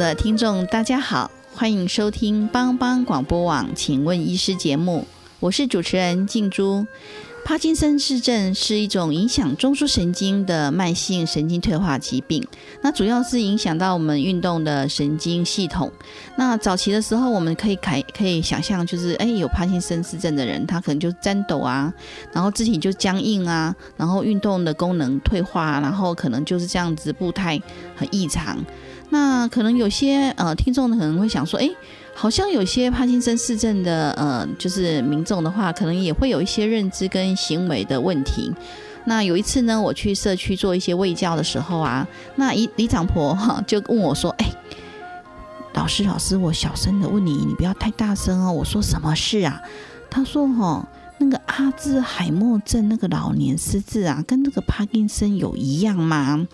的听众，大家好，欢迎收听帮帮广播网，请问医师节目，我是主持人静珠。帕金森氏症是一种影响中枢神经的慢性神经退化疾病，那主要是影响到我们运动的神经系统。那早期的时候，我们可以可可以想象，就是哎，有帕金森氏症的人，他可能就颤抖啊，然后肢体就僵硬啊，然后运动的功能退化，然后可能就是这样子步态很异常。那可能有些呃听众可能会想说，哎。好像有些帕金森氏症的呃，就是民众的话，可能也会有一些认知跟行为的问题。那有一次呢，我去社区做一些卫教的时候啊，那一李长婆哈就问我说：“哎，老师老师，我小声的问你，你不要太大声哦。”我说：“什么事啊？”他说：“哈，那个阿兹海默症那个老年失智啊，跟那个帕金森有一样吗？”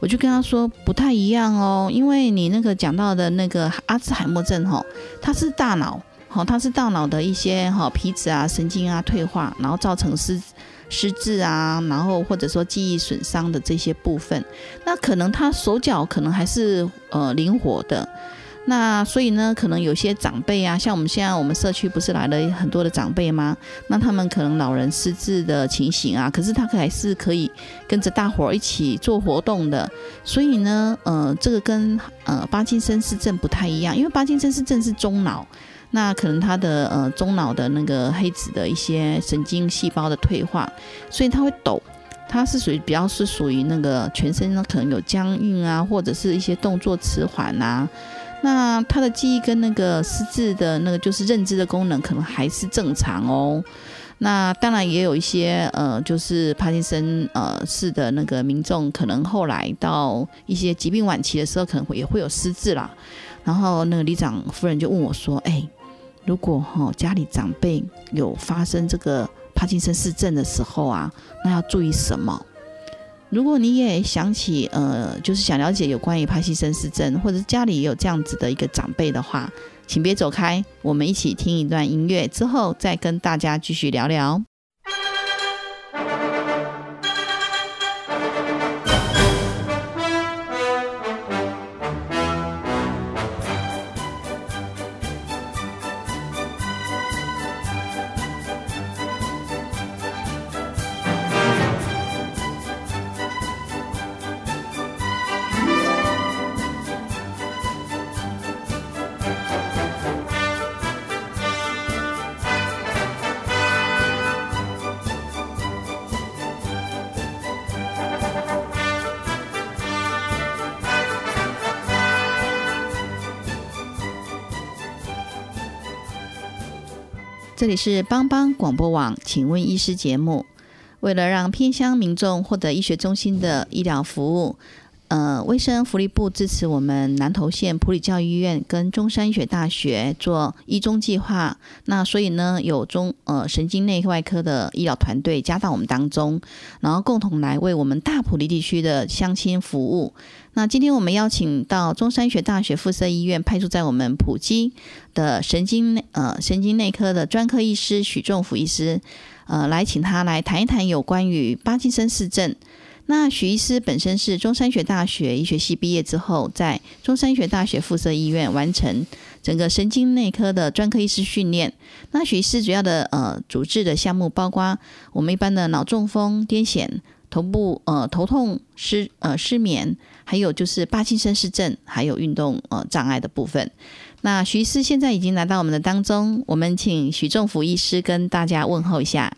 我就跟他说不太一样哦，因为你那个讲到的那个阿兹海默症哈，它是大脑，好，它是大脑的一些哈皮质啊、神经啊退化，然后造成失失智啊，然后或者说记忆损伤的这些部分，那可能他手脚可能还是呃灵活的。那所以呢，可能有些长辈啊，像我们现在我们社区不是来了很多的长辈吗？那他们可能老人失智的情形啊，可是他还是可以跟着大伙儿一起做活动的。所以呢，呃，这个跟呃巴金森氏症不太一样，因为巴金森氏症是中脑，那可能他的呃中脑的那个黑子的一些神经细胞的退化，所以他会抖，他是属于比较是属于那个全身呢可能有僵硬啊，或者是一些动作迟缓啊。那他的记忆跟那个失智的那个就是认知的功能可能还是正常哦。那当然也有一些呃，就是帕金森呃氏的那个民众，可能后来到一些疾病晚期的时候，可能会也会有失智啦。然后那个里长夫人就问我说：“哎，如果哈家里长辈有发生这个帕金森氏症的时候啊，那要注意什么？”如果你也想起，呃，就是想了解有关于帕西森氏症，或者家里也有这样子的一个长辈的话，请别走开，我们一起听一段音乐，之后再跟大家继续聊聊。这里是帮帮广播网，请问医师节目。为了让偏乡民众获得医学中心的医疗服务，呃，卫生福利部支持我们南投县普里教育医院跟中山医学大学做一中计划。那所以呢，有中呃神经内外科的医疗团队加到我们当中，然后共同来为我们大普里地区的乡亲服务。那今天我们邀请到中山医学大学附设医院派驻在我们普基的神经呃神经内科的专科医师许仲福医师，呃，来请他来谈一谈有关于巴金森氏症。那许医师本身是中山学大学医学系毕业之后，在中山医学大学附设医院完成整个神经内科的专科医师训练。那许医师主要的呃主治的项目包括我们一般的脑中风、癫痫、头部呃头痛、失呃失眠。还有就是帕金森氏症，还有运动呃障碍的部分。那徐医师现在已经来到我们的当中，我们请许仲福医师跟大家问候一下。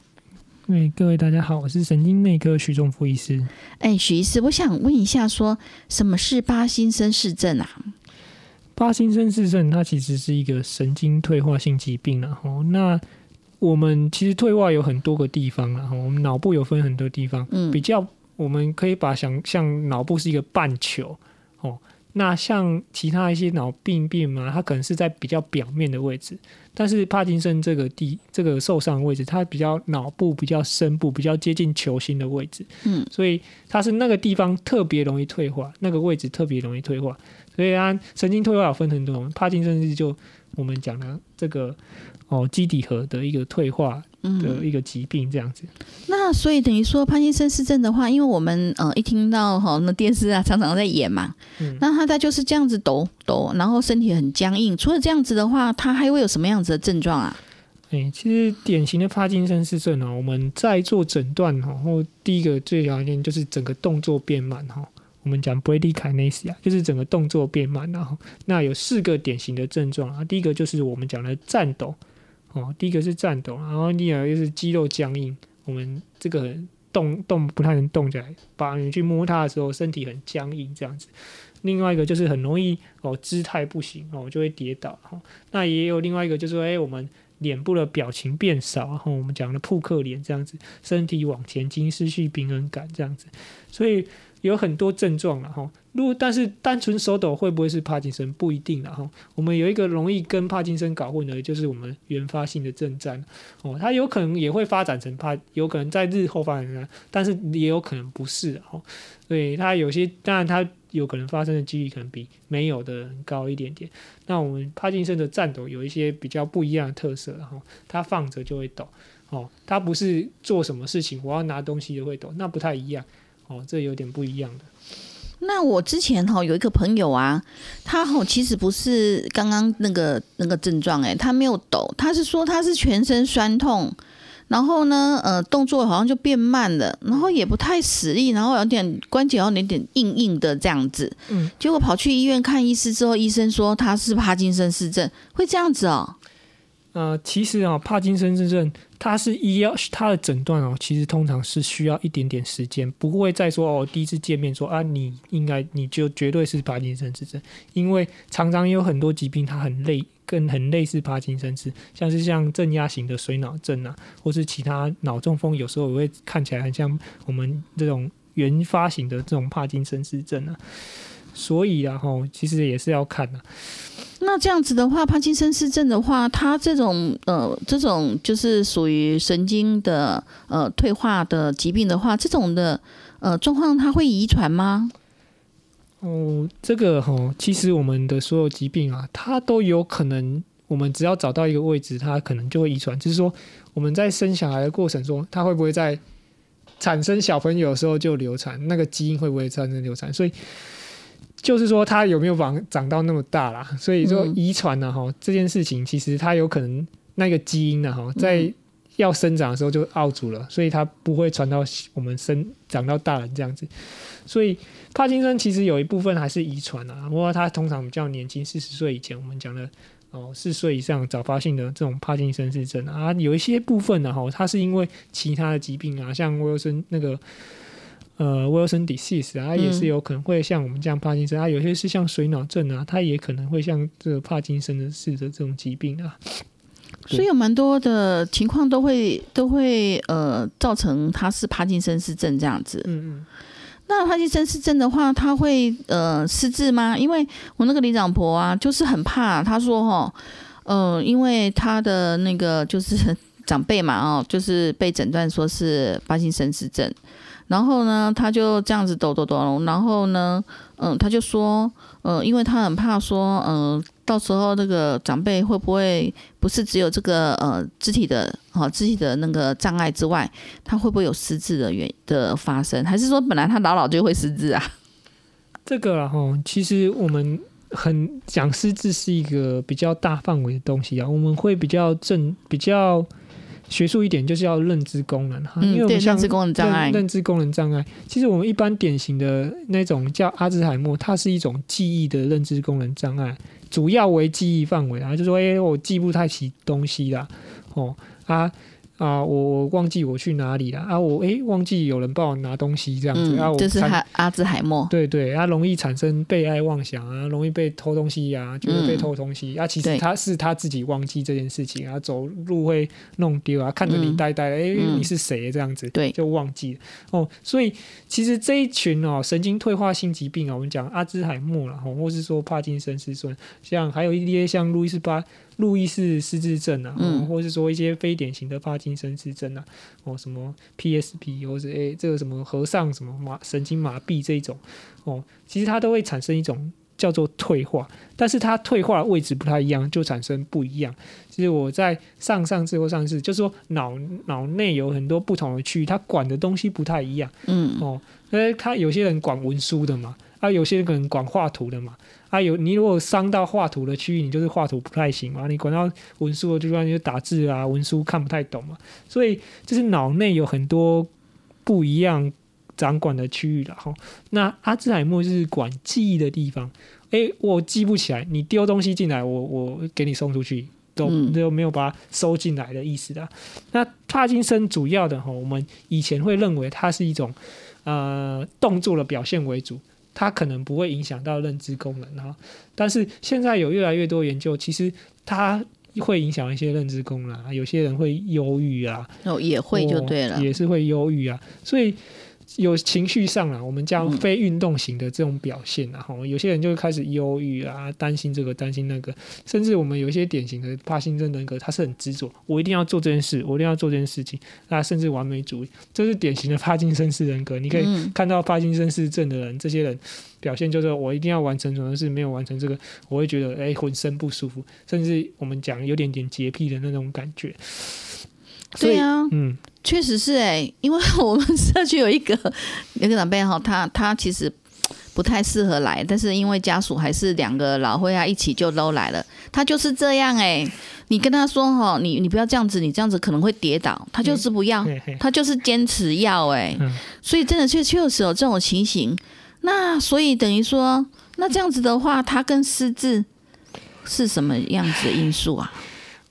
哎，各位大家好，我是神经内科许仲福医师。哎，许医师，我想问一下，说什么是巴金森氏症啊？巴金森氏症它其实是一个神经退化性疾病然后那我们其实退化有很多个地方了哈，我们脑部有分很多地方，嗯比较我们可以把想象脑部是一个半球哦。那像其他一些脑病变嘛，它可能是在比较表面的位置，但是帕金森这个地这个受伤的位置，它比较脑部比较深部，比较接近球心的位置，嗯，所以它是那个地方特别容易退化，那个位置特别容易退化，所以它神经退化有分很多种，帕金森是就我们讲的这个哦基底核的一个退化的嗯，一个疾病这样子。那所以等于说帕金森氏症的话，因为我们呃一听到哈那电视啊常常在演嘛，嗯那他他就是这样子抖抖，然后身体很僵硬。除了这样子的话，他还会有什么样子的症状啊？哎、其实典型的帕金森氏症哦，我们在做诊断哈，然后第一个最常见就是整个动作变慢哈。我们讲 bradykinesia，就是整个动作变慢，然后那有四个典型的症状啊。第一个就是我们讲的颤抖哦，第一个是颤抖，然后第二个就是肌肉僵硬，我们这个动动不太能动起来，把你去摸它的时候，身体很僵硬这样子。另外一个就是很容易哦姿态不行哦，就会跌倒哈、那也有另外一个就是说，哎、我们脸部的表情变少，然后我们讲的扑克脸这样子，身体往前倾，失去平衡感这样子，所以有很多症状了哈。如果但是单纯手抖会不会是帕金森不一定了哈。我们有一个容易跟帕金森搞混的，就是我们原发性的症状哦，它有可能也会发展成帕，有可能在日后发展成，但是也有可能不是哦。所以它有些当然它有可能发生的几率可能比没有的人高一点点。那我们帕金森的颤抖有一些比较不一样的特色，然后它放着就会抖，哦，它不是做什么事情我要拿东西就会抖，那不太一样，哦，这有点不一样的。那我之前哈有一个朋友啊，他哈其实不是刚刚那个那个症状，诶，他没有抖，他是说他是全身酸痛，然后呢，呃，动作好像就变慢了，然后也不太使力，然后有点关节有点硬硬的这样子。嗯，结果跑去医院看医师之后，医生说他是帕金森氏症，会这样子哦。呃，其实啊、帕金森氏症它是医药它的诊断哦，其实通常是需要一点点时间，不会再说哦，第一次见面说啊，你应该你就绝对是帕金森氏症，因为常常有很多疾病它很类更很类似帕金森氏，像是像镇压型的水脑症啊，或是其他脑中风，有时候也会看起来很像我们这种原发型的这种帕金森氏症啊。所以啊，吼，其实也是要看的、那这样子的话，帕金森氏症的话，它这种呃这种就是属于神经的呃退化的疾病的话，这种的呃状况，它会遗传吗？哦，这个哈、其实我们的所有疾病啊，它都有可能，我们只要找到一个位置，它可能就会遗传。就是说，我们在生小孩的过程中，它会不会在产生小朋友的时候就流产？那个基因会不会产生流产？所以就是说，它有没有长长到那么大啦？所以说嗯遗传呢，哈、这件事情其实它有可能那个基因呢，哈，在要生长的时候就傲住了，所以它不会传到我们生长到大人这样子。所以帕金森其实有一部分还是遗传啊，不过它通常比较年轻，四十岁以前我们讲的哦，四岁以上早发性的这种帕金森氏症啊，有一些部分呢哈，它是因为其他的疾病啊，像威尔森那个呃 Wilson disease 啊，它也是有可能会像我们这样帕金森啊，有些是像水脑症啊，它也可能会像这个帕金森的似的这种疾病啊。所以有蛮多的情况都会都会呃造成他是帕金森氏症这样子。嗯嗯。那帕金森氏症的话，他会呃失智吗？因为我那个李长婆啊，就是很怕，她说哈，呃，因为她的那个就是 长辈嘛，哦，就是被诊断说是帕金森氏症，然后呢，他就这样子抖抖抖，然后呢，嗯、他就说，嗯，因为他很怕说，嗯，到时候那个长辈会不会不是只有这个呃肢体的好、肢体的那个障碍之外，他会不会有失智的原的发生？还是说本来他老老就会失智啊？这个然后其实我们很讲失智是一个比较大范围的东西啊，我们会比较正比较学术一点，就是要认知功能哈，因为我们像认知功能障碍。认，认知功能障碍，其实我们一般典型的那种叫阿兹海默，它是一种记忆的认知功能障碍，主要为记忆范围啊，就说哎、我记不太起东西啦，哦啊，啊，我我忘记我去哪里了啊，我诶忘记有人帮我拿东西这样子、啊，我就，是产阿阿兹海默。对对，他容易产生被爱妄想啊，容易被偷东西呀、觉得被偷东西、啊，其实他是他自己忘记这件事情啊，走路会弄丢啊，看着你嗯。呆呆的，哎、嗯。你是谁？这样子，对。就忘记了。哦。所以其实这一群哦，神经退化性疾病啊，我们讲阿兹海默啦，哦，或是说帕金森氏症，像还有一些像路易斯巴。路易氏失智症啊，或是说一些非典型的帕金森氏症啊，哦，什么 PSP 或者诶这个什么和尚什么麻神经麻痹这一种，哦，其实它都会产生一种叫做退化，但是它退化的位置不太一样，就产生不一样。其实我在上上次或上次，就是说脑脑内有很多不同的区域，它管的东西不太一样嗯哦。因为他有些人管文书的嘛，啊，有些人可能管画图的嘛，啊，有你如果伤到画图的区域，你就是画图不太行嘛，你管到文书的地方，你就打字啊，文书看不太懂嘛，所以就是脑内有很多不一样掌管的区域了哈。那阿兹海默就是管记忆的地方，诶，我记不起来，你丢东西进来，我我给你送出去。都嗯都没有把它收进来的意思的。那帕金森主要的哈，我们以前会认为它是一种呃动作的表现为主，它可能不会影响到认知功能哈。但是现在有越来越多研究，其实它会影响一些认知功能啊，有些人会忧郁啊，哦，也会就对了哦。也是会忧郁啊，所以。有情绪上啊，我们叫嗯非运动型的这种表现啊，吼、有些人就会开始忧郁啊，担心这个担心那个，甚至我们有一些典型的帕金森人格，他是很执着，我一定要做这件事，我一定要做这件事情，那甚至完美主义，这是典型的帕金森式人格。你可以嗯看到帕金森氏症的人，这些人表现就是我一定要完成什么事，没有完成这个，我会觉得哎浑身不舒服，甚至我们讲有点点洁癖的那种感觉。对啊，嗯，确实是哎、因为我们社区有一个 有一个长辈哈，他他其实不太适合来，但是因为家属还是两个老会啊一起就都来了，他就是这样哎、你跟他说哈，你你不要这样子，你这样子可能会跌倒，他就是不要，他就是坚持要哎、嗯。所以真的确确实有这种情形。那所以等于说，那这样子的话，他跟失智是什么样子的因素啊？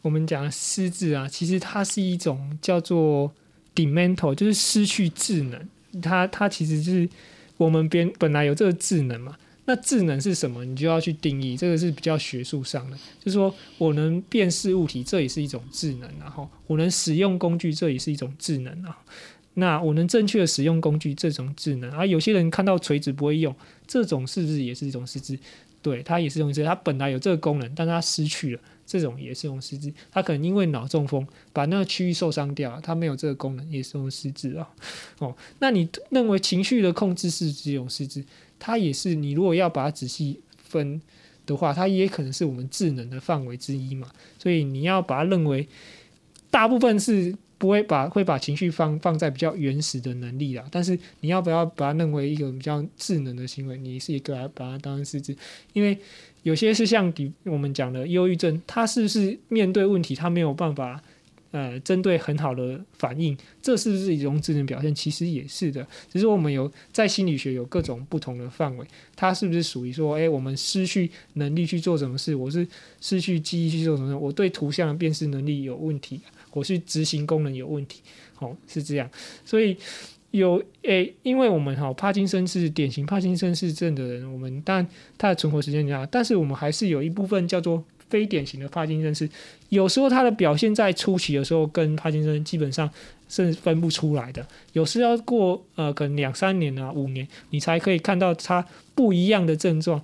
我们讲失智啊，其实它是一种叫做 demental，就是失去智能。它它其实是我们本本来有这个智能嘛，那智能是什么？你就要去定义，这个是比较学术上的，就是说我能辨识物体，这也是一种智能、然后我能使用工具，这也是一种智能啊。那我能正确的使用工具，这种智能啊，有些人看到锤子不会用，这种是不是也是一种失智？对，它也是一种失智，它本来有这个功能，但它失去了。这种也是一种失智，他可能因为脑中风把那个区域受伤掉，他没有这个功能，也是一种失智啊。哦，那你认为情绪的控制是一种失智？它也是你如果要把它仔细分的话，它也可能是我们智能的范围之一嘛。所以你要把它认为大部分是不会把会把情绪放放在比较原始的能力啦，但是你要不要把它认为一个比较智能的行为？你是一个把它当成失智，因为。有些是像比我们讲的忧郁症，他是不是面对问题他没有办法呃针对很好的反应，这是不是一种智能表现？其实也是的，只是我们有在心理学有各种不同的范围，它是不是属于说，诶，我们失去能力去做什么事，我是失去记忆去做什么事，我对图像辨识能力有问题，我是执行功能有问题，哦，是这样，所以。有诶，因为我们哈帕金森是典型帕金森氏症的人，我们但他的存活时间长，但是我们还是有一部分叫做非典型的帕金森氏，有时候他的表现在初期的时候跟帕金森基本上是分不出来的，有时要过呃可能两三年啊五年，你才可以看到他不一样的症状，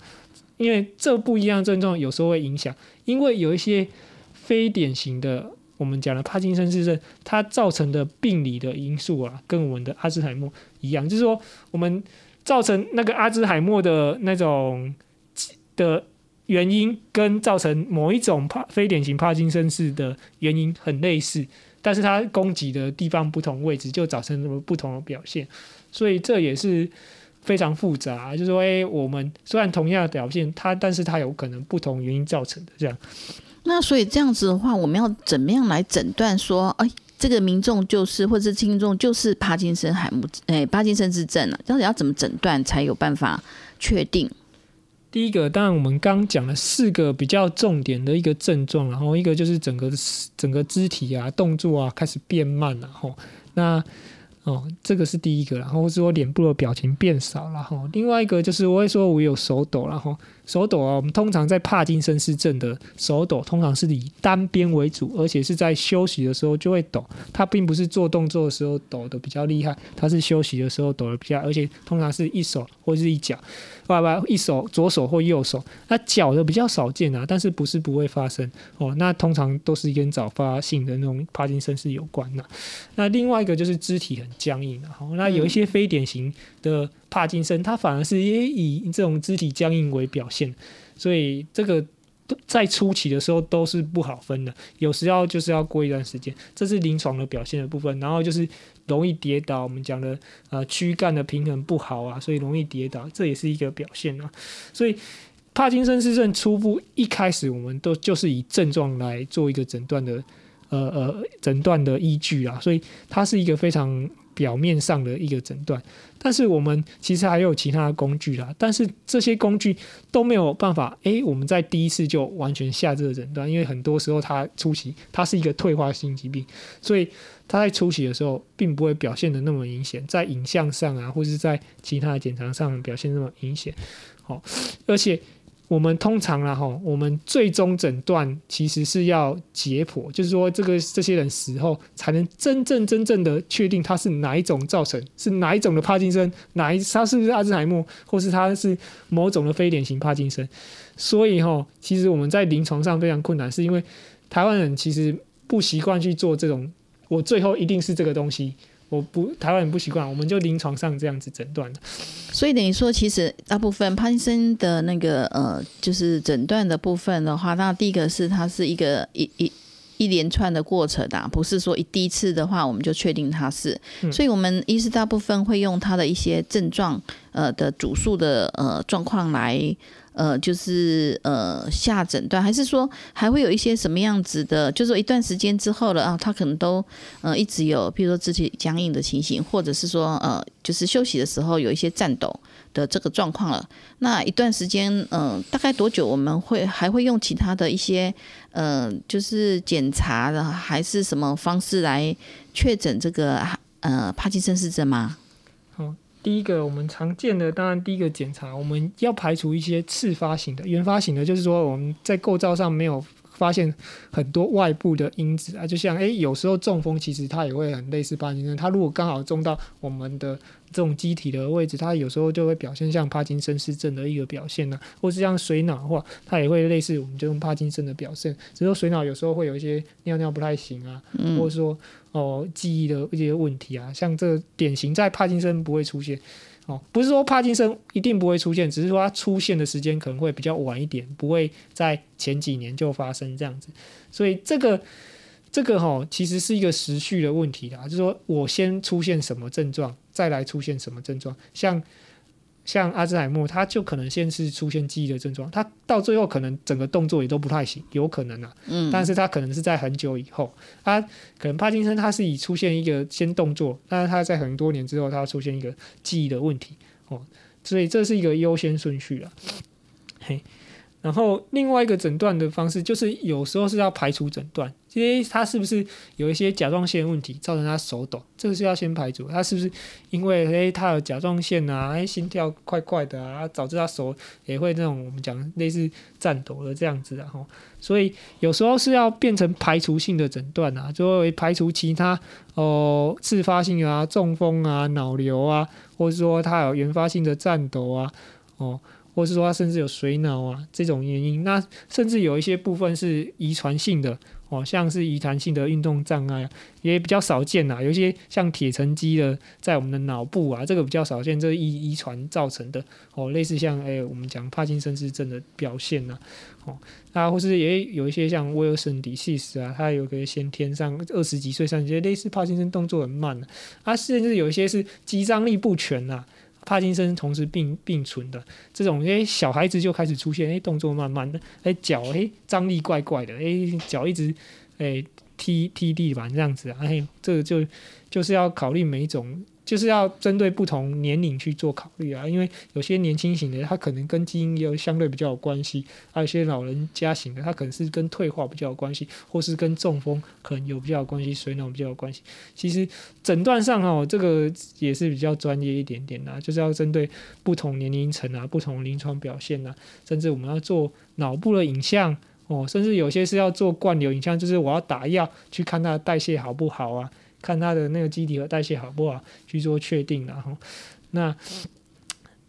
因为这不一样的症状有时候会影响，因为有一些非典型的。我们讲的帕金森氏症，它造成的病理的因素啊，跟我们的阿兹海默一样，就是说我们造成那个阿兹海默的那种的原因，跟造成某一种帕非典型帕金森氏的原因很类似，但是它攻击的地方不同位置，就造成了不同的表现，所以这也是非常复杂。就是说，诶，我们虽然同样的表现，它但是它有可能不同原因造成的这样。那所以这样子的话，我们要怎么样来诊断说，哎，这个民众就是或者是听众就是帕金森海姆，哎，帕金森氏症啊？到底要怎么诊断才有办法确定？第一个，当然我们刚讲了四个比较重点的一个症状，然后一个就是整个整个肢体啊、动作啊开始变慢了，吼，那。哦，这个是第一个，然后是我脸部的表情变少了哈。另外一个就是我会说我有手抖，然后手抖啊，我们通常在帕金森氏症的手抖，通常是以单边为主，而且是在休息的时候就会抖，它并不是做动作的时候抖的比较厉害，它是休息的时候抖的比较，而且通常是一手或是一脚。爸爸一手左手或右手，那脚的比较少见啊，但是不是不会发生哦？那通常都是跟早发性的那种帕金森氏有关的。那另外一个就是肢体很僵硬的，好，那有一些非典型的帕金森，它反而是也以这种肢体僵硬为表现，所以这个。在初期的时候都是不好分的，有时要就是要过一段时间，这是临床的表现的部分。然后就是容易跌倒，我们讲的呃躯干的平衡不好啊，所以容易跌倒，这也是一个表现啊。所以帕金森氏症初步一开始我们都就是以症状来做一个诊断的呃呃诊断的依据啊，所以它是一个非常。表面上的一个诊断，但是我们其实还有其他的工具啦，但是这些工具都没有办法，诶，我们在第一次就完全下这个诊断，因为很多时候它初期它是一个退化性疾病，所以它在初期的时候并不会表现的那么明显，在影像上啊，或者是在其他的检查上表现那么明显，好，而且。我们通常啦，哈，我们最终诊断其实是要解剖，就是说这个这些人死后才能真正真正的确定他是哪一种造成，是哪一种的帕金森，哪一他是不是阿兹海默，或是他是某种的非典型帕金森。所以哈，其实我们在临床上非常困难，是因为台湾人其实不习惯去做这种，我最后一定是这个东西。我不台湾人不习惯，我们就临床上这样子诊断的。所以等于说，其实大部分潘森的那个呃，就是诊断的部分的话，那第一个是它是一个一一一连串的过程啊，不是说一第一次的话我们就确定它是。所以我们医师大部分会用它的一些症状呃的主诉的呃状况来。呃，就是呃下诊断，还是说还会有一些什么样子的？就是说一段时间之后了啊，他可能都呃一直有，比如说肢体僵硬的情形，或者是说呃就是休息的时候有一些颤抖的这个状况了。那一段时间，嗯，大概多久我们会还会用其他的一些呃就是检查的，还是什么方式来确诊这个呃帕金森氏症吗？第一个我们常见的，当然第一个检查，我们要排除一些次发型的、原发型的，就是说我们在构造上没有发现很多外部的因子。啊，就像诶，有时候中风其实它也会很类似帕金森，它如果刚好中到我们的这种机体的位置，它有时候就会表现像帕金森氏症的一个表现呢，或是像水脑的话，它也会类似我们就用帕金森的表现，只是说水脑有时候会有一些尿尿不太行啊，或者说。哦，记忆的一些问题啊，像这典型在帕金森不会出现，哦，不是说帕金森一定不会出现，只是说它出现的时间可能会比较晚一点，不会在前几年就发生这样子，所以这个这个哈，其实是一个时序的问题啊，就是说我先出现什么症状，再来出现什么症状，像。像阿兹海默，他就可能先是出现记忆的症状，他到最后可能整个动作也都不太行，有可能啊。嗯。但是他可能是在很久以后，他可能帕金森他是以出现一个先动作，但是他在很多年之后，他出现一个记忆的问题哦，所以这是一个优先顺序啊。嘿。然后另外一个诊断的方式，就是有时候是要排除诊断，因为他是不是有一些甲状腺问题造成他手抖，这个是要先排除。他是不是因为诶他有甲状腺啊，诶心跳快快的啊，导致他手也会那种我们讲类似颤抖的这样子，然后所以有时候是要变成排除性的诊断啊，就会排除其他哦自发性啊中风啊脑瘤啊，或者说他有原发性的颤抖啊，哦。或是说他甚至有水脑啊这种原因，那甚至有一些部分是遗传性的哦，像是遗传性的运动障碍也比较少见呐。有一些像铁沉积的在我们的脑部啊，这个比较少见，这是遗遗传造成的哦。类似像哎我们讲帕金森氏症的表现呐，哦，那或是也有一些像威尔森底细斯啊，他有个先天上二十几岁上些类似帕金森动作很慢的，啊，甚至有一些是肌张力不全呐。帕金森同时并并存的这种，诶，小孩子就开始出现，诶，动作慢慢的，诶，脚诶张力怪怪的，诶，脚一直诶踢踢地板这样子，诶，这个就就是要考虑每一种就是要针对不同年龄去做考虑啊，因为有些年轻型的，他可能跟基因有相对比较有关系；，还有一些老人家型的，他可能是跟退化比较有关系，或是跟中风可能有比较有关系，水脑比较有关系。其实诊断上哦，这个也是比较专业一点点的，就是要针对不同年龄层啊、不同临床表现啊，甚至我们要做脑部的影像哦，甚至有些是要做灌流影像，就是我要打药去看它的代谢好不好啊。看它的那个机体和代谢好不好去做确定，然后那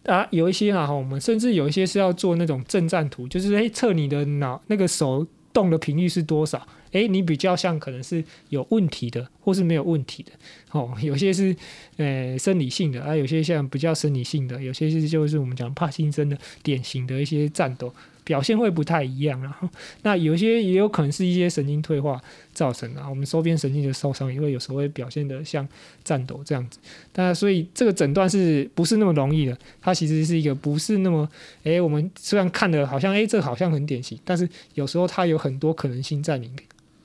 啊有一些啊，我们甚至有一些是要做那种正战图，就是诶测你的脑那个手动的频率是多少，诶，你比较像可能是有问题的，或是没有问题的，哦，有些是呃生理性的啊，有些像比较生理性的，有些是就是我们讲帕金森的典型的一些战斗。表现会不太一样，然 后那有些也有可能是一些神经退化造成的，我们周边神经的受伤也会有时候会表现的像颤抖这样子。那所以这个诊断是不是那么容易的？它其实是一个不是那么，诶，我们虽然看的好像诶，这好像很典型，但是有时候它有很多可能性在里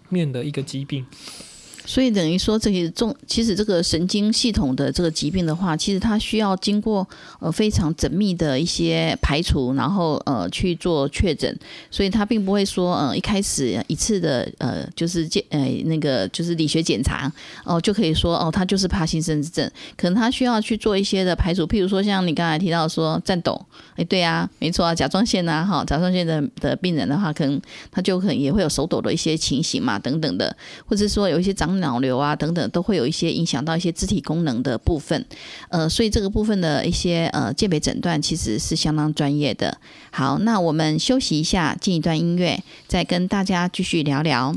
面的一个疾病。所以等于说，这些重其实这个神经系统的这个疾病的话，其实它需要经过呃非常缜密的一些排除，然后呃去做确诊。所以它并不会说呃一开始一次的呃就是检呃那个就是理学检查哦就可以说哦它就是帕金森症。可能它需要去做一些的排除，譬如说像你刚才提到说颤抖，哎对啊，没错啊，甲状腺呐哈，甲状腺的的病人的话，可能他就可能也会有手抖的一些情形嘛等等的，或者说有一些长。脑瘤啊，等等，都会有一些影响到一些肢体功能的部分，呃，所以这个部分的一些呃鉴别诊断其实是相当专业的。好，那我们休息一下，进一段音乐，再跟大家继续聊聊。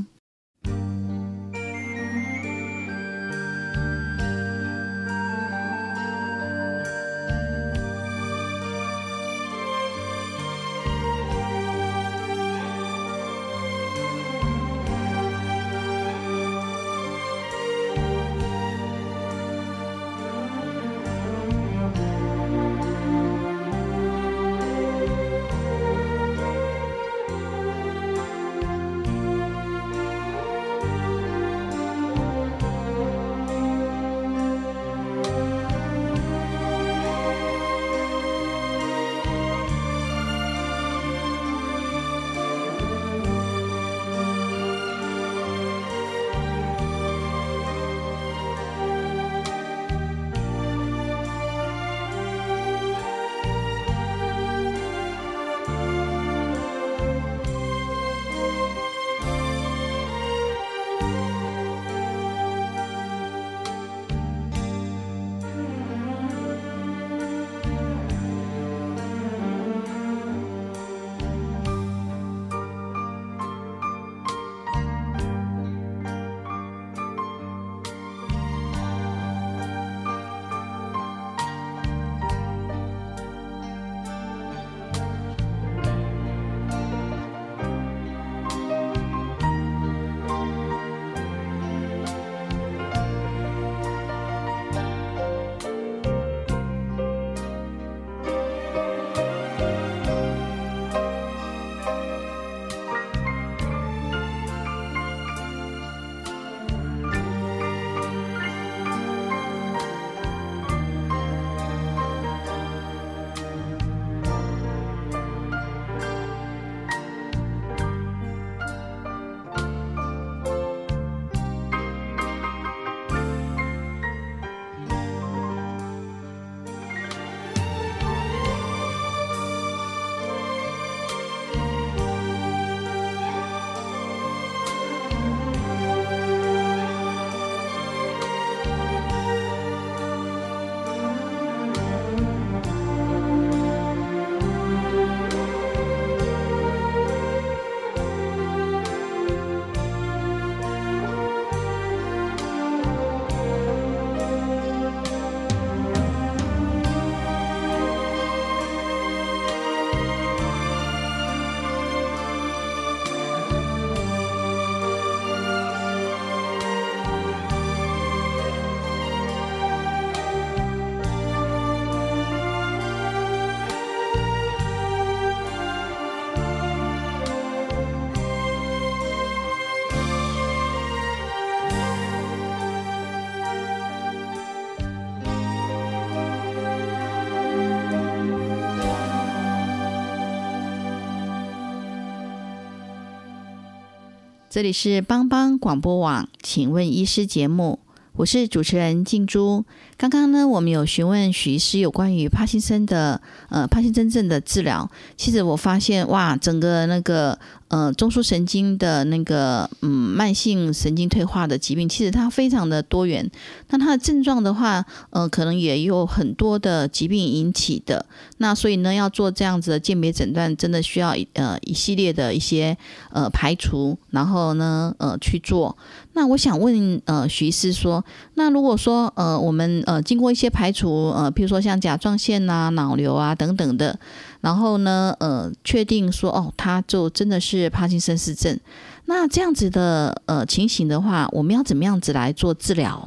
这里是帮帮广播网，请问医师节目，我是主持人静珠。刚刚呢，我们有询问许医师有关于帕金森的呃帕金森症的治疗。其实我发现哇，整个那个呃中枢神经的那个嗯慢性神经退化的疾病，其实它非常的多元。那它的症状的话，呃，可能也有很多的疾病引起的。那所以呢，要做这样子的鉴别诊断，真的需要呃一系列的一些呃排除，然后呢呃去做。那我想问呃徐医师说，那如果说呃我们呃，经过一些排除，呃，比如说像甲状腺啊、脑瘤啊等等的，然后呢，呃，确定说哦，他就真的是帕金森氏症。那这样子的呃情形的话，我们要怎么样子来做治疗？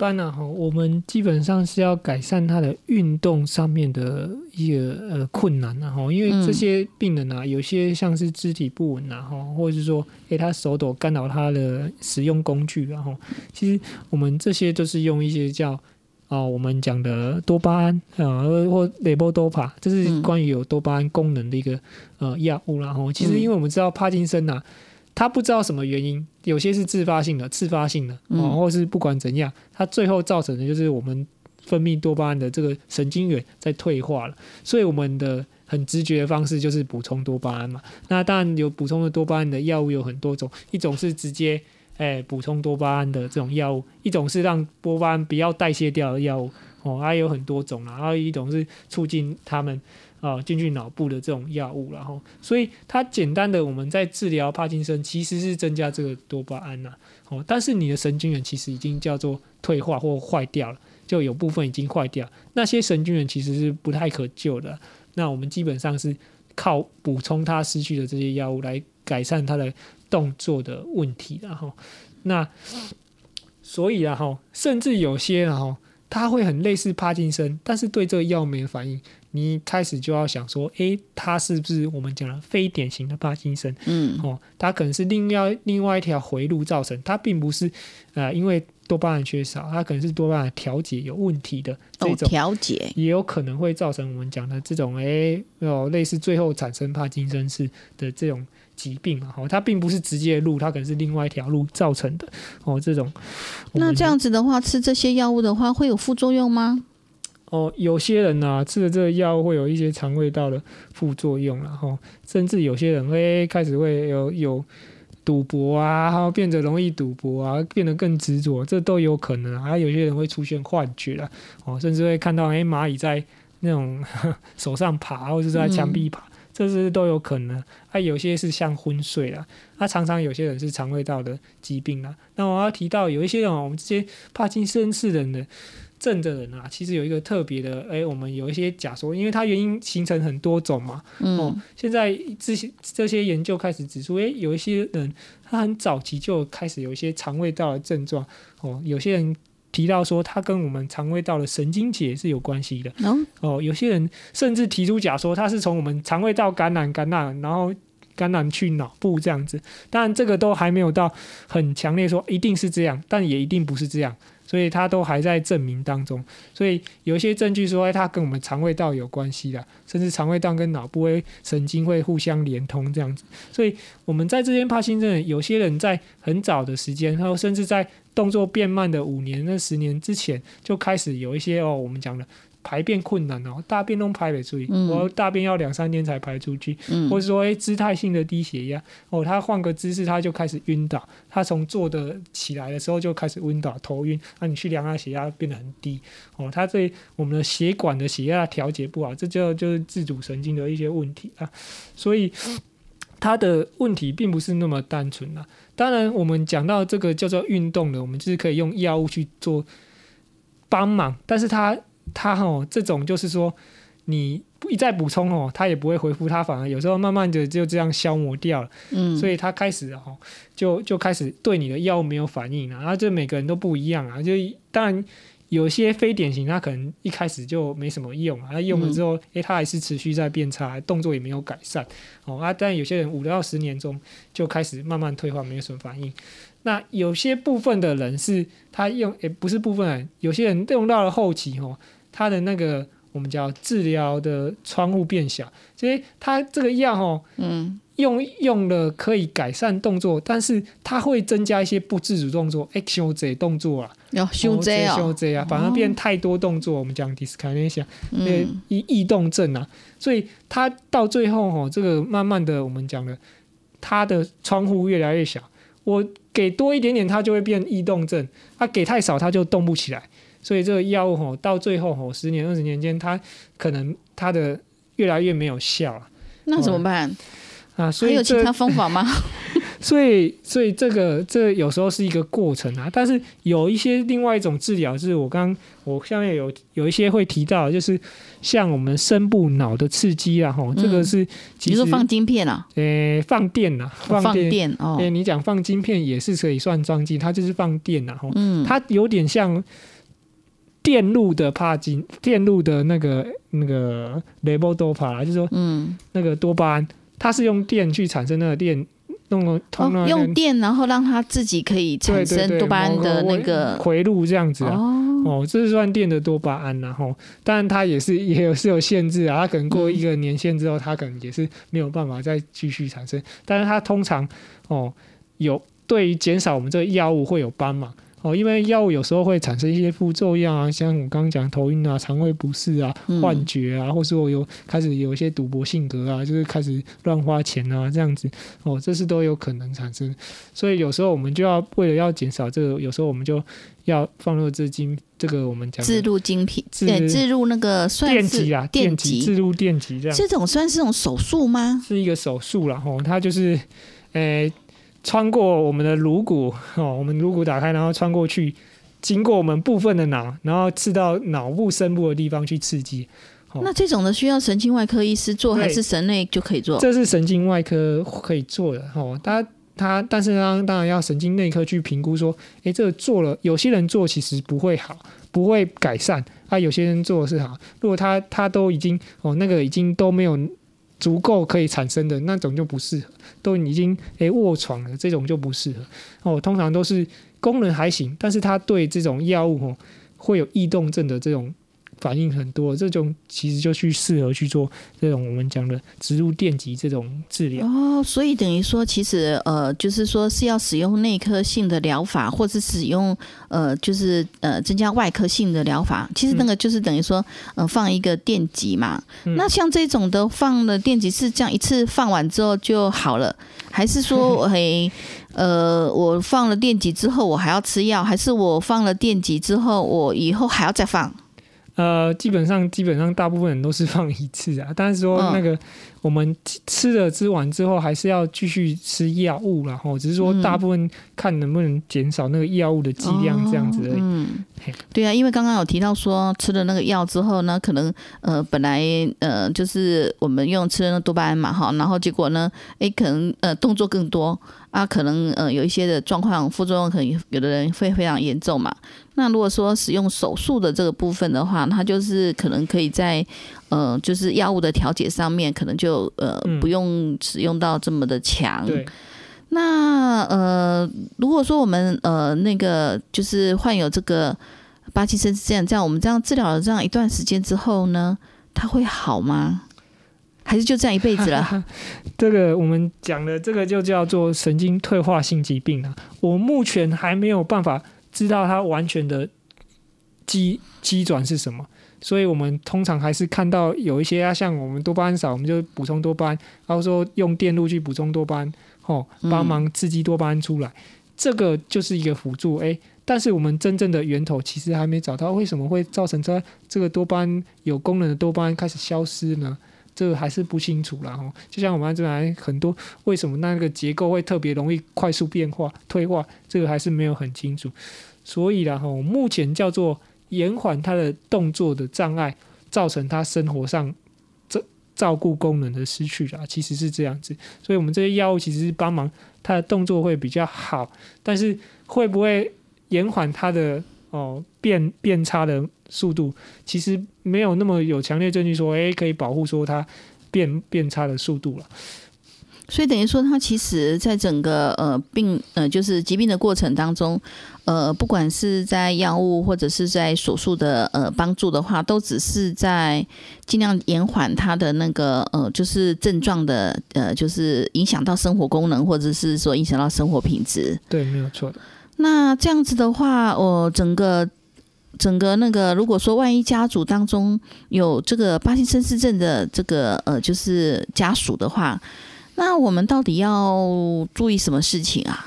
一般呢，哈，我们基本上是要改善他的运动上面的一个呃困难，然后因为这些病人啊，有些像是肢体不稳啊，哈，或者是说。给他手抖干扰他的使用工具，然后其实我们这些都是用一些叫啊我们讲的多巴胺啊或雷波多帕，这是关于有多巴胺功能的一个呃药物，然后其实因为我们知道帕金森呐，他不知道什么原因，有些是自发性的、自发性的，哦，或是不管怎样，它最后造成的就是我们分泌多巴胺的这个神经元在退化了，所以我们的。很直觉的方式就是补充多巴胺嘛。那当然有补充的多巴胺的药物有很多种，一种是直接诶补充多巴胺的这种药物，一种是让多巴胺不要代谢掉的药物哦，还有很多种啦。然后一种是促进他们啊进去脑部的这种药物，然后所以它简单的我们在治疗帕金森其实是增加这个多巴胺呐哦，但是你的神经元其实已经叫做退化或坏掉了，就有部分已经坏掉，那些神经元其实是不太可救的。那我们基本上是靠补充它失去的这些药物来改善它的动作的问题，然后那所以啊哈，甚至有些然后他会很类似帕金森，但是对这个药没反应，你开始就要想说，诶，它是不是我们讲的非典型的帕金森？嗯，哦，它可能是另外另外一条回路造成，它并不是呃因为。多巴胺缺少，它可能是多巴胺调节有问题的这种调节，也有可能会造成我们讲的这种哎，哦，类似最后产生帕金森氏的这种疾病啊。哦，它并不是直接路，它可能是另外一条路造成的哦。这种那这样子的话，吃这些药物的话会有副作用吗？哦，有些人呐，吃了这个药会有一些肠胃道的副作用，然后甚至有些人会开始会有有。赌博啊，然后变得容易赌博啊，变得更执着，这都有可能。还有有些人会出现幻觉了，哦，甚至会看到哎蚂蚁在那种 手上爬，或者是在墙壁爬，这是都有可能。还有些是像昏睡啦，啊常常有些人是肠胃道的疾病啦。那我要提到有一些人，我们这些帕金森氏人的。症的人啊，其实有一个特别的，哎，我们有一些假说，因为它原因形成很多种嘛。哦，现在这些这些研究开始指出，哎，有一些人他很早期就开始有一些肠胃道的症状。哦，有些人提到说，它跟我们肠胃道的神经节是有关系的。哦，有些人甚至提出假说，它是从我们肠胃道感染感染，然后感染去脑部这样子。当然，这个都还没有到很强烈说一定是这样，但也一定不是这样。所以它都还在证明当中，所以有一些证据说，哎，它跟我们肠胃道有关系的，甚至肠胃道跟脑部会神经会互相连通这样子。所以我们在这边帕金森，有些人在很早的时间，然后甚至在动作变慢的五年、那十年之前，就开始有一些哦，我们讲的。排便困难哦，大便都排不出去，我大便要两三天才排出去，或者说诶姿态性的低血压哦，他换个姿势他就开始晕倒，他从坐的起来的时候就开始晕倒头晕，那你去量他血压变得很低哦，他对我们的血管的血压调节不好，这就就是自主神经的一些问题啊，所以他的问题并不是那么单纯啊。当然我们讲到这个叫做运动的，我们就是可以用药物去做帮忙，但是他。它哦，这种就是说，你一再补充哦，他也不会回复，他反而有时候慢慢的就这样消磨掉了。嗯，所以他开始哦，就就开始对你的药物没有反应了。然后这每个人都不一样啊，就当然有些非典型，他可能一开始就没什么用啊，它用了之后，诶，他还是持续在变差，动作也没有改善。哦啊，但有些人五到十年中就开始慢慢退化，没有什么反应。那有些部分的人是他用，也不是部分人，有些人用到了后期哦。他的那个我们叫治疗的窗户变小，所以他这个药哦，嗯，用用了可以改善动作，但是它会增加一些不自主动作 action 这动作啊，要修这修哦，这啊，反而变太多动作，我们讲呃嗯，易易动症啊，所以他到最后哦，这个慢慢的我们讲了，他的窗户越来越小，我给多一点点，它就会变异动症；它给太少，它就动不起来。所以这个药物吼，到最后吼，十年二十年间，它可能它的越来越没有效了。那怎么办？啊，所以还有其他方法吗？所以所以这个这有时候是一个过程啊，但是有一些另外一种治疗，是我刚我下面有有一些会提到，就是像我们深部脑的刺激啊，吼，这个是其实你说放晶片啊？呃放电呐、放电。电哦。哎、，你讲放晶片也是可以算装机，它就是放电呐、吼，嗯，它有点像电路的帕金，电路的那个那个 levodopa 啦，就是说嗯，那个多巴胺，它是用电去产生那个电，弄了通哦，了用电然后让它自己可以产生多巴胺的那个回路这样子啊。哦，哦，这是算电的多巴胺然后，当然它也是也有是有限制啊，它可能过一个年限之后，它可能也是没有办法再继续产生，但是它通常哦有对于减少我们这个药物会有帮忙哦，因为药物有时候会产生一些副作用啊，像我刚刚讲头晕啊、肠胃不适啊、嗯幻觉啊，或是我有开始有一些赌博性格啊，就是开始乱花钱啊这样子哦，这是都有可能产生。所以有时候我们就要为了要减少这个，有时候我们就要放入这精这个我们讲的置入晶片，置对，置入那个算是电极啊，电极极，置入电极这样，这种算是种手术吗？是一个手术了，吼，它就是，诶、穿过我们的颅骨，哦，我们颅骨打开，然后穿过去，经过我们部分的脑，然后刺到脑部深部的地方去刺激。哦那这种的需要神经外科医师做，还是神内就可以做？这是神经外科可以做的，哦，他他，但是呢，当然要神经内科去评估说，诶，这个做了，有些人做其实不会好，不会改善，啊，有些人做的是好，如果他他都已经哦，那个已经都没有足够可以产生的那种就不适合，都已经诶卧床了，这种就不适合，哦，通常都是功能还行，但是它对这种药物哦会有异动症的这种。反应很多，这种其实就去适合去做这种我们讲的植入电极这种治疗。哦，所以等于说，其实呃，就是说是要使用内科性的疗法，或是使用呃，就是呃增加外科性的疗法。其实那个就是等于说，呃，放一个电极嘛。嗯那像这种的放了电极是这样一次放完之后就好了，还是说，嘿，呃，我放了电极之后我还要吃药，还是我放了电极之后我以后还要再放？呃，基本上基本上大部分人都是放一次啊，但是说嗯。那个、我们吃吃了吃完之后，还是要继续吃药物然后，只是说嗯大部分看能不能减少那个药物的剂量这样子而已。哦嗯，对啊，因为刚刚有提到说吃了那个药之后呢，可能呃本来呃就是我们用吃了那多巴胺嘛哈，然后结果呢，诶可能呃动作更多啊，可能呃有一些的状况副作用，可能有的人会非常严重嘛。那如果说使用手术的这个部分的话，它就是可能可以在呃就是药物的调节上面，可能就呃嗯不用使用到这么的强。对，那呃，如果说我们呃那个就是患有这个巴金森氏症，这样我们这样治疗了这样一段时间之后呢，他会好吗？还是就这样一辈子了？这个我们讲的这个就叫做神经退化性疾病啊。我目前还没有办法知道它完全的机机转是什么，所以我们通常还是看到有一些啊，像我们多巴胺少，我们就补充多巴胺，然后说用电路去补充多巴胺，哦，帮忙刺激多巴胺出来，这个就是一个辅助，诶，但是我们真正的源头其实还没找到，为什么会造成这这个多巴胺有功能的多巴胺开始消失呢？这个还是不清楚啦哦。就像我们这边很多，为什么那个结构会特别容易快速变化、退化，这个还是没有很清楚。所以啦哈，目前叫做延缓他的动作的障碍，造成他生活上这照顾功能的失去啦，其实是这样子。所以我们这些药物其实是帮忙他的动作会比较好，但是会不会延缓他的哦变变差的速度，其实没有那么有强烈证据说，诶可以保护说他变变差的速度了。所以等于说，它其实在整个呃病呃就是疾病的过程当中，呃，不管是在药物或者是在手术的呃帮助的话，都只是在尽量延缓它的那个呃就是症状的呃就是影响到生活功能，或者是说影响到生活品质。对，没有错的。那这样子的话，我整个整个那个，如果说万一家族当中有这个巴金森氏症的这个呃就是家属的话。那我们到底要注意什么事情啊？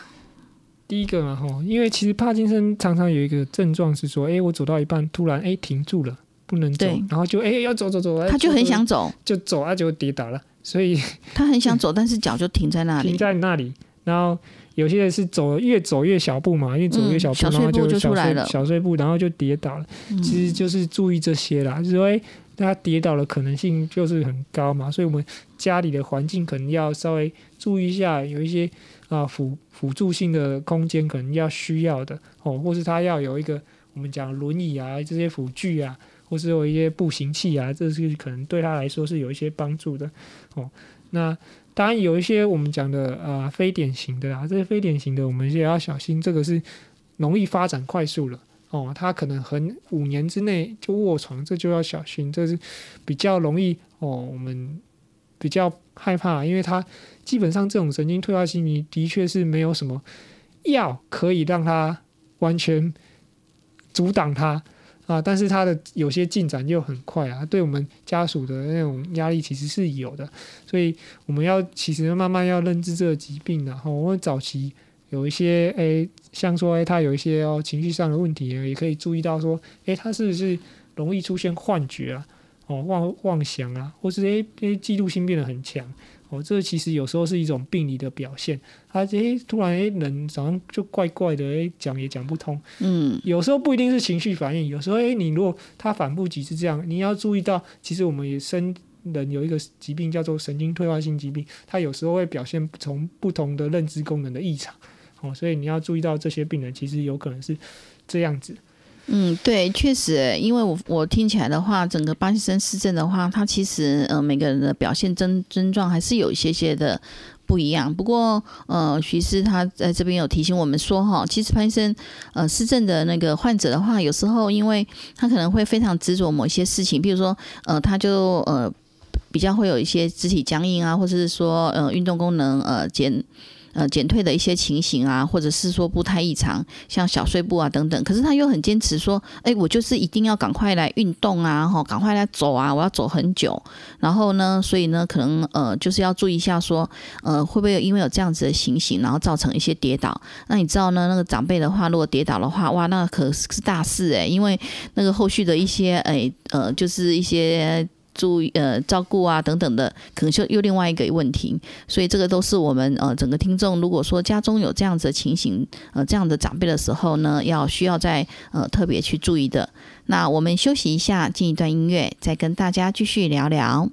第一个嘛，哈，因为其实帕金森常常有一个症状是说，哎，我走到一半突然哎停住了，不能走，然后就哎要走走走，他就很想走，就走啊就跌倒了，所以 他很想走，但是脚就停在那里，停在那里。然后有些人是走越走越小步嘛，越走越小步，然后就出来了小碎步，然后就跌倒了。其实就是注意这些啦，就是说哎。那他跌倒的可能性就是很高嘛，所以我们家里的环境可能要稍微注意一下，有一些啊辅辅助性的空间可能要需要的哦，或是他要有一个我们讲轮椅啊这些辅具啊，或是有一些步行器啊，这是可能对他来说是有一些帮助的哦。那当然有一些我们讲的啊非典型的啊，这些非典型的我们也要小心，这个是容易发展快速了。哦，他可能很五年之内就卧床，这就要小心，这是比较容易哦。我们比较害怕，因为他基本上这种神经退化性迷的确是没有什么药可以让他完全阻挡他啊，但是他的有些进展又很快啊，对我们家属的那种压力其实是有的，所以我们要其实慢慢要认知这个疾病，然后我们早期。有一些诶，像说诶，他有一些哦情绪上的问题，也可以注意到说，诶，他是不是容易出现幻觉啊？哦，妄妄想啊，或是诶诶，嫉妒心变得很强哦，这其实有时候是一种病理的表现。他诶突然诶人早上就怪怪的，诶讲也讲不通。嗯，有时候不一定是情绪反应，有时候诶你如果他反复几次这样，你要注意到，其实我们也生人有一个疾病叫做神经退化性疾病，它有时候会表现从不同的认知功能的异常。哦，所以你要注意到这些病人其实有可能是这样子。嗯，对，确实，因为我我听起来的话，整个巴西森氏症的话，它其实呃每个人的表现症症状还是有一些些的不一样。不过呃，徐师他在这边有提醒我们说哈，其实潘森呃失症的那个患者的话，有时候因为他可能会非常执着某一些事情，比如说呃他就呃比较会有一些肢体僵硬啊，或者是说呃运动功能呃减。呃，减退的一些情形啊，或者是说步态异常，像小碎步啊等等。可是他又很坚持说，哎，我就是一定要赶快来运动啊，哈，赶快来走啊，我要走很久。然后呢，所以呢，可能呃，就是要注意一下，说呃，会不会因为有这样子的情形，然后造成一些跌倒？那你知道呢，那个长辈的话，如果跌倒的话，哇，那可是大事诶，因为那个后续的一些诶呃，就是一些。注意呃照顾啊等等的，可能就又另外一个问题，所以这个都是我们呃整个听众，如果说家中有这样子的情形，呃这样的长辈的时候呢，要需要在呃特别去注意的。那我们休息一下，进一段音乐，再跟大家继续聊聊。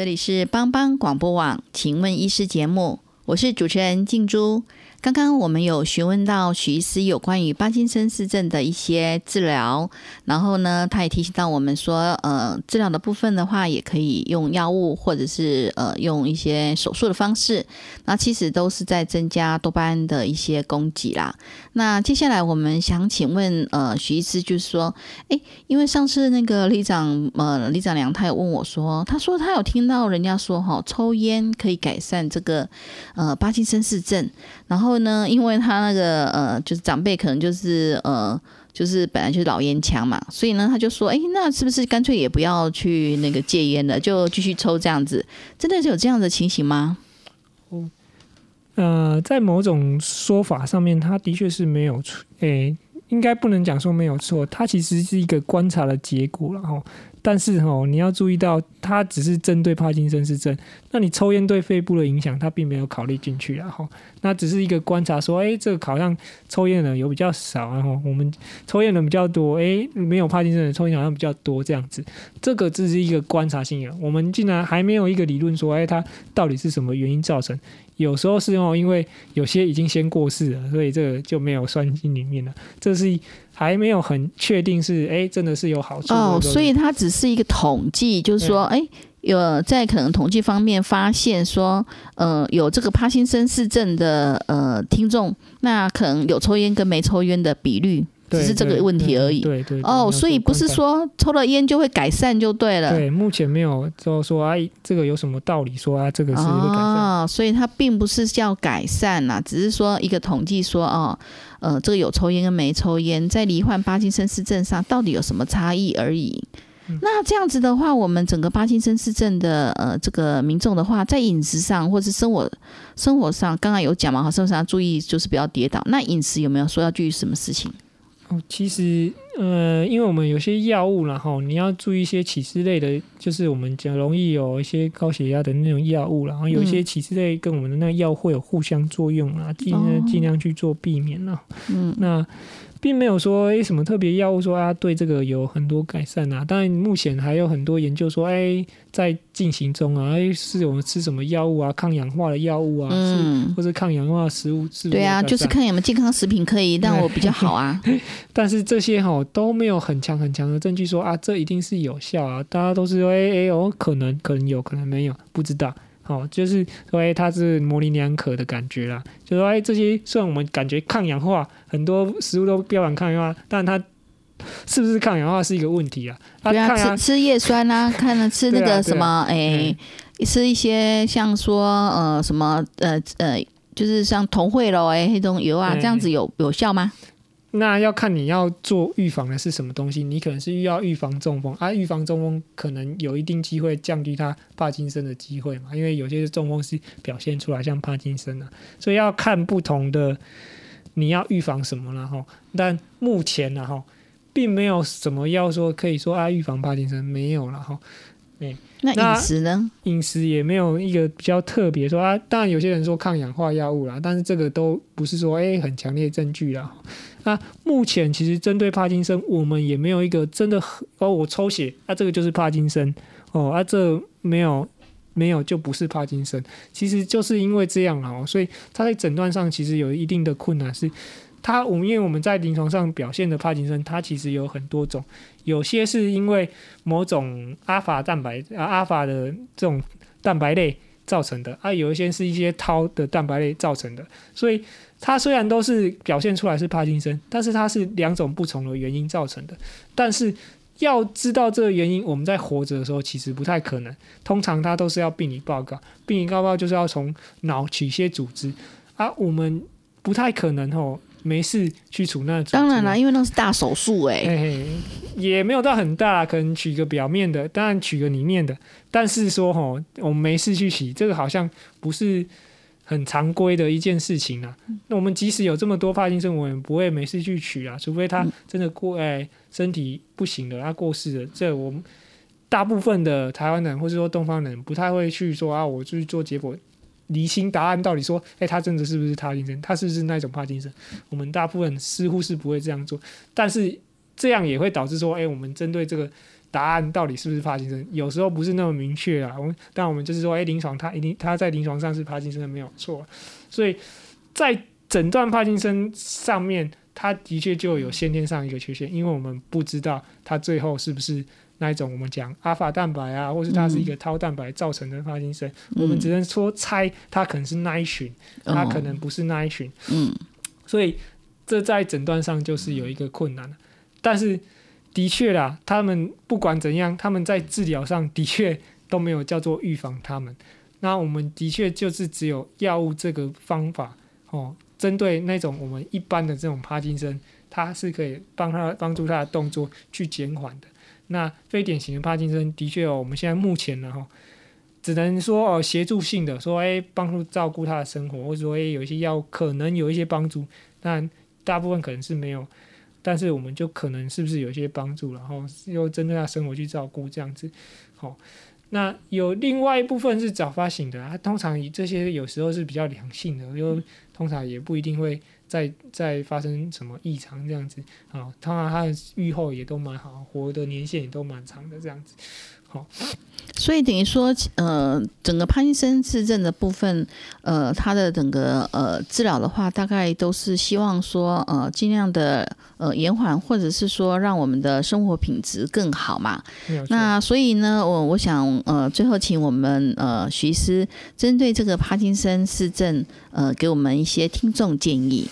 这里是帮帮广播网，请问医师节目，我是主持人静珠。刚刚我们有询问到许医师有关于帕金森氏症的一些治疗，然后呢，他也提醒到我们说，呃，治疗的部分的话，也可以用药物或者是呃用一些手术的方式，那其实都是在增加多巴胺的一些供给啦。那接下来我们想请问，呃，许医师就是说，诶，因为上次那个李长呃李长良他有问我说，他说他有听到人家说哈，抽烟可以改善这个呃帕金森氏症，然后。后呢，因为他那个呃，就是长辈可能就是呃，就是本来就是老烟枪嘛，所以呢，他就说，哎，那是不是干脆也不要去那个戒烟了，就继续抽这样子？真的是有这样的情形吗？哦，呃，在某种说法上面，他的确是没有错，哎，应该不能讲说没有错，他其实是一个观察的结果，然后。但是哈，你要注意到，它只是针对帕金森氏症。那你抽烟对肺部的影响，它并没有考虑进去啊。哈，那只是一个观察，说，哎，这个好像抽烟的人有比较少，然后我们抽烟的比较多，哎，没有帕金森的抽烟好像比较多这样子。这个只是一个观察性的，我们竟然还没有一个理论说，哎，它到底是什么原因造成？有时候是哦，因为有些已经先过世了，所以这个就没有算进里面了。这是还没有很确定是哎，真的是有好处哦。所以它只是一个统计，就是说哎，有在可能统计方面发现说，呃，有这个帕金森氏症的呃听众，那可能有抽烟跟没抽烟的比率。只是这个问题而已。对对。哦，所以不是说抽了烟就会改善就对了。对，目前没有就说啊，这个有什么道理说啊，这个是会改善。哦，所以它并不是叫改善呐，只是说一个统计说哦，呃，这个有抽烟跟没抽烟在罹患巴金森氏症上到底有什么差异而已。那这样子的话，我们整个巴金森氏症的呃这个民众的话，在饮食上或是生活生活上，刚刚有讲嘛，哈，生活上注意就是不要跌倒。那饮食有没有说要注意什么事情？哦，其实，呃，因为我们有些药物，然后你要注意一些起司类的，就是我们讲容易有一些高血压的那种药物，然后有一些起司类跟我们的那个药会有互相作用啊，尽尽量去做避免了。嗯，那。并没有说诶什么特别药物说啊对这个有很多改善啊，当然目前还有很多研究说哎在进行中啊，哎是我们吃什么药物啊，抗氧化的药物啊，嗯，或者抗氧化食物是？对啊，就是看有没有健康食品可以让我比较好啊。但是这些哈都没有很强很强的证据说啊这一定是有效啊，大家都是说哎哎哦可能可能有可能没有不知道。哦，就是说，哎，它是模棱两可的感觉啦。就说，哎，这些虽然我们感觉抗氧化，很多食物都标榜抗氧化，但它是不是抗氧化是一个问题啊？对啊，吃吃叶酸啊，看了吃那个什么，哎，吃一些像说，呃，什么，呃呃，就是像同会咯，哎，那种油啊，这样子有有效吗？那要看你要做预防的是什么东西，你可能是要预防中风啊，预防中风可能有一定机会降低他帕金森的机会嘛，因为有些中风是表现出来像帕金森啊，所以要看不同的你要预防什么了哈。但目前呢哈，并没有什么要说可以说啊预防帕金森没有了哈。哎，那饮食呢？饮食也没有一个比较特别说啊，当然有些人说抗氧化药物啦，但是这个都不是说哎很强烈证据啦。那目前其实针对帕金森，我们也没有一个真的哦，我抽血，那这个就是帕金森哦，啊这没有没有就不是帕金森，其实就是因为这样啊，所以他在诊断上其实有一定的困难，是它我们因为我们在临床上表现的帕金森，它其实有很多种，有些是因为某种阿法蛋白啊阿法的这种蛋白类造成的，啊有一些是一些涛的蛋白类造成的，所以。它虽然都是表现出来是帕金森，但是它是两种不同的原因造成的。但是要知道这个原因，我们在活着的时候其实不太可能。通常它都是要病理报告，病理报告就是要从脑取些组织啊，我们不太可能吼没事去除那。当然啦，因为那是大手术哎，也没有到很大，可能取个表面的，当然取个里面的。但是说吼，我们没事去洗，这个好像不是。很常规的一件事情啊。那我们即使有这么多帕金森，我们不会没事去取啊，除非他真的过哎身体不行了，他过世了。这我们大部分的台湾人或者说东方人不太会去说啊，我去做结果厘清答案，到底说哎他真的是不是帕金森，他是不是那种帕金森？我们大部分似乎是不会这样做，但是这样也会导致说哎我们针对这个答案到底是不是帕金森，有时候不是那么明确啊。我们但我们就是说，哎，临床他一定他在临床上是帕金森的没有错，所以在诊断帕金森上面，他的确就有先天上一个缺陷，因为我们不知道他最后是不是那一种我们讲阿法蛋白啊，或是它是一个绦蛋白造成的帕金森，我们只能说猜它可能是那一群，它可能不是那一群，嗯，所以这在诊断上就是有一个困难，但是。的确啦，他们不管怎样，他们在治疗上的确都没有叫做预防他们。那我们的确就是只有药物这个方法哦，针对那种我们一般的这种帕金森，它是可以帮他帮助他的动作去减缓的。那非典型的帕金森的确哦，我们现在目前呢哈，只能说哦协助性的说，哎，帮助照顾他的生活，或者说哎有一些药可能有一些帮助，但大部分可能是没有。但是我们就可能是不是有一些帮助，然后又针对他生活去照顾这样子，好，那有另外一部分是早发型的，它通常以这些有时候是比较良性的，又通常也不一定会在在发生什么异常这样子，啊，当然它的预后也都蛮好，活的年限也都蛮长的这样子，好。所以等于说，呃，整个帕金森氏症的部分，呃，它的整个呃治疗的话，大概都是希望说，呃，尽量的呃延缓，或者是说让我们的生活品质更好嘛。那所以呢，我我想呃，最后请我们呃徐医师针对这个帕金森氏症，呃，给我们一些听众建议。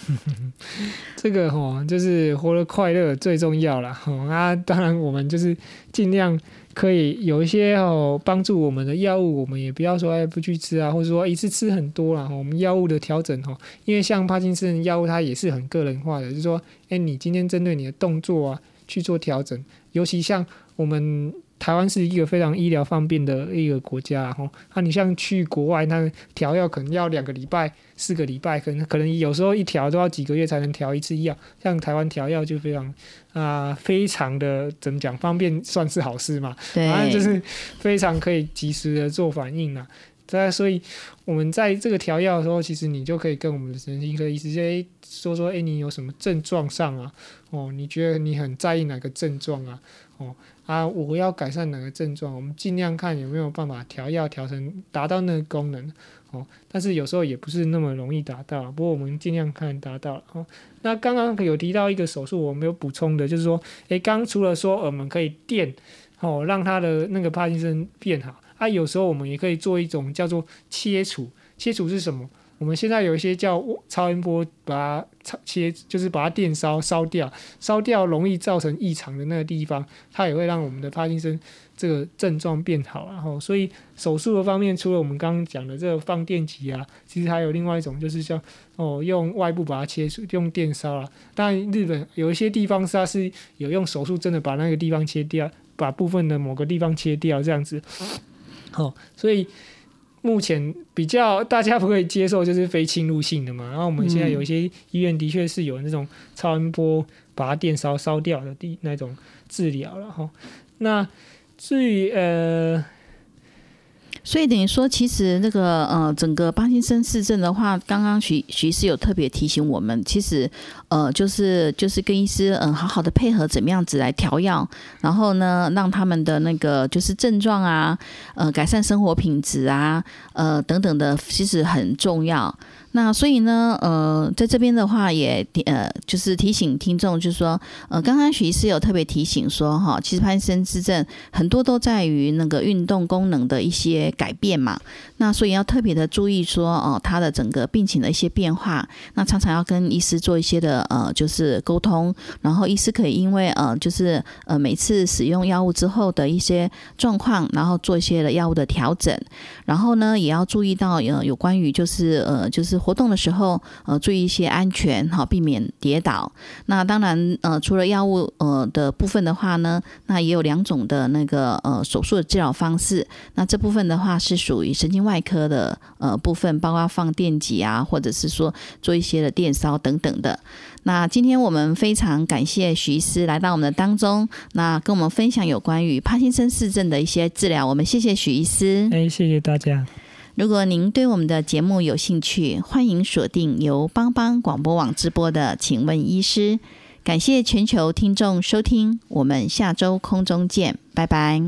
这个哈，就是活得快乐最重要了。哈，那当然我们就是尽量。可以有一些哦帮助我们的药物，我们也不要说哎不去吃啊，或者说一次吃很多了。我们药物的调整哦，因为像帕金森药物它也是很个人化的，就是说哎你今天针对你的动作啊去做调整，尤其像我们。台湾是一个非常医疗方便的一个国家，然后，那你像去国外，那调药可能要两个礼拜、四个礼拜，可能可能有时候一调都要几个月才能调一次药。像台湾调药就非常啊，非常的怎么讲方便，算是好事嘛。反正就是非常可以及时的做反应啦。在所以我们在这个调药的时候，其实你就可以跟我们的神经科医师诶说说，哎，你有什么症状上啊？哦，你觉得你很在意哪个症状啊？哦。啊，我要改善哪个症状？我们尽量看有没有办法调药调成达到那个功能哦。但是有时候也不是那么容易达到，不过我们尽量看达到了哦。那刚刚有提到一个手术，我没有补充的，就是说，诶，刚除了说我们可以电哦，让他的那个帕金森变好，啊，有时候我们也可以做一种叫做切除。切除是什么？我们现在有一些叫超音波，把它切，就是把它电烧烧掉，烧掉容易造成异常的那个地方，它也会让我们的帕金森这个症状变好。然后，所以手术的方面，除了我们刚刚讲的这个放电极啊，其实还有另外一种，就是像哦用外部把它切除，用电烧啊。但，日本有一些地方它是有用手术，真的把那个地方切掉，把部分的某个地方切掉这样子。好，所以。目前比较大家不可以接受就是非侵入性的嘛，然后我们现在有一些医院的确是有那种超音波把它电烧烧掉的地那种治疗了哈。那至于呃。所以等于说，其实那个呃，整个巴金森氏症的话，刚刚徐徐师有特别提醒我们，其实呃，就是就是跟医师嗯好好的配合，怎么样子来调药，然后呢，让他们的那个就是症状啊，呃，改善生活品质啊，呃等等的，其实很重要。那所以呢，呃，在这边的话也呃，就是提醒听众，就是说，呃，刚刚许医师有特别提醒说，哈，其实潘森之症很多都在于那个运动功能的一些改变嘛。那所以要特别的注意说，哦，他的整个病情的一些变化。那常常要跟医师做一些的呃，就是沟通，然后医师可以因为呃，就是呃，每次使用药物之后的一些状况，然后做一些的药物的调整。然后呢，也要注意到呃，有关于就是呃，就是。活动的时候，呃，注意一些安全，好，避免跌倒。那当然，呃，除了药物呃的部分的话呢，那也有两种的那个呃手术的治疗方式。那这部分的话是属于神经外科的呃部分，包括放电极啊，或者是说做一些的电烧等等的。那今天我们非常感谢徐医师来到我们的当中，那跟我们分享有关于帕金森氏症的一些治疗。我们谢谢许医师。哎，谢谢大家。如果您对我们的节目有兴趣，欢迎锁定由帮帮广播网直播的《请问医师》。感谢全球听众收听，我们下周空中见，拜拜。